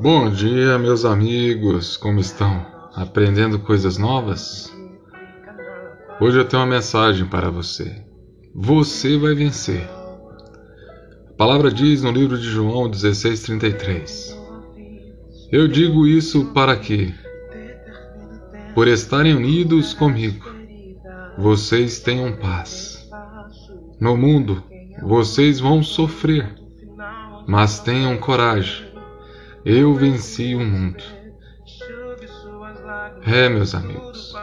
Bom dia, meus amigos, como estão? Aprendendo coisas novas? Hoje eu tenho uma mensagem para você. Você vai vencer. A palavra diz no livro de João 16:33. Eu digo isso para que, por estarem unidos comigo, vocês tenham paz. No mundo, vocês vão sofrer, mas tenham coragem eu venci o mundo. É, meus amigos,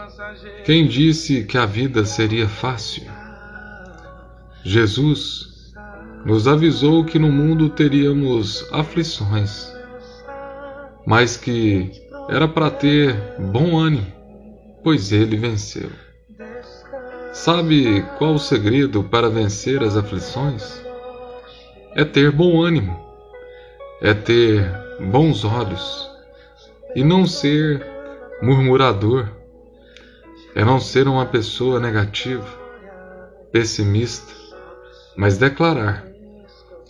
quem disse que a vida seria fácil? Jesus nos avisou que no mundo teríamos aflições, mas que era para ter bom ânimo, pois ele venceu. Sabe qual o segredo para vencer as aflições? É ter bom ânimo, é ter bons olhos e não ser murmurador, é não ser uma pessoa negativa, pessimista, mas declarar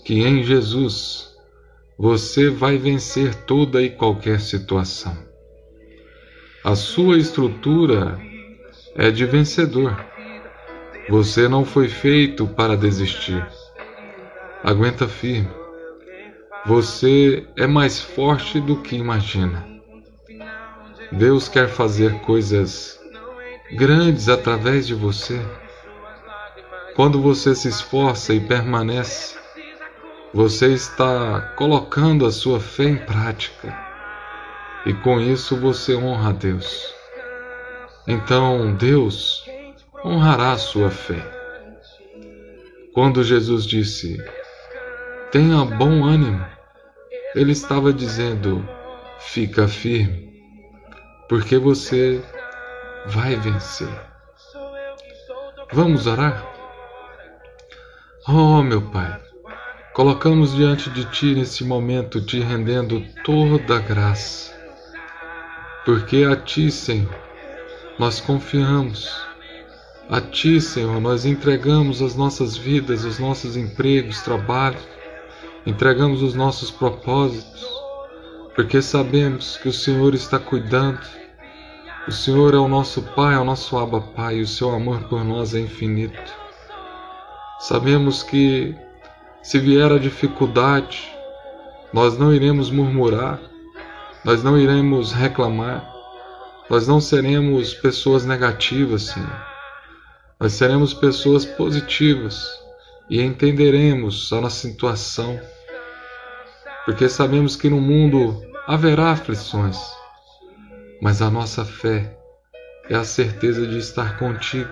que em Jesus você vai vencer toda e qualquer situação. A sua estrutura é de vencedor. Você não foi feito para desistir. Aguenta firme você é mais forte do que imagina. Deus quer fazer coisas grandes através de você. Quando você se esforça e permanece, você está colocando a sua fé em prática. E com isso você honra a Deus. Então Deus honrará a sua fé. Quando Jesus disse: Tenha bom ânimo, ele estava dizendo: fica firme, porque você vai vencer. Vamos orar? Oh, meu Pai, colocamos diante de Ti nesse momento, te rendendo toda a graça, porque a Ti, Senhor, nós confiamos. A Ti, Senhor, nós entregamos as nossas vidas, os nossos empregos, trabalhos entregamos os nossos propósitos, porque sabemos que o Senhor está cuidando. O Senhor é o nosso Pai, é o nosso Abba Pai, e o seu amor por nós é infinito. Sabemos que se vier a dificuldade, nós não iremos murmurar, nós não iremos reclamar, nós não seremos pessoas negativas, Senhor. Nós seremos pessoas positivas e entenderemos a nossa situação porque sabemos que no mundo haverá aflições, mas a nossa fé é a certeza de estar contigo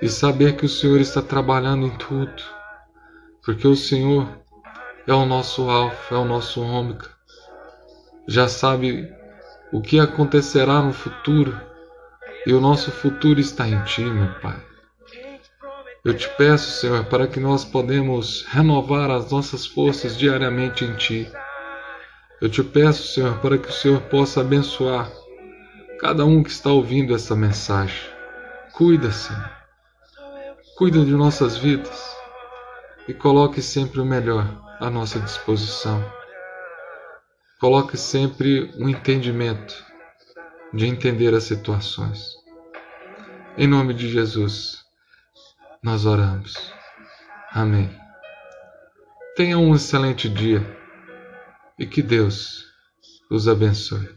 e saber que o Senhor está trabalhando em tudo, porque o Senhor é o nosso Alfa, é o nosso Ômega, já sabe o que acontecerá no futuro e o nosso futuro está em Ti, meu Pai. Eu te peço, Senhor, para que nós podemos renovar as nossas forças diariamente em Ti. Eu te peço, Senhor, para que o Senhor possa abençoar cada um que está ouvindo essa mensagem. Cuida, Senhor. Cuida de nossas vidas e coloque sempre o melhor à nossa disposição. Coloque sempre um entendimento de entender as situações. Em nome de Jesus nós oramos. Amém. Tenha um excelente dia e que Deus os abençoe.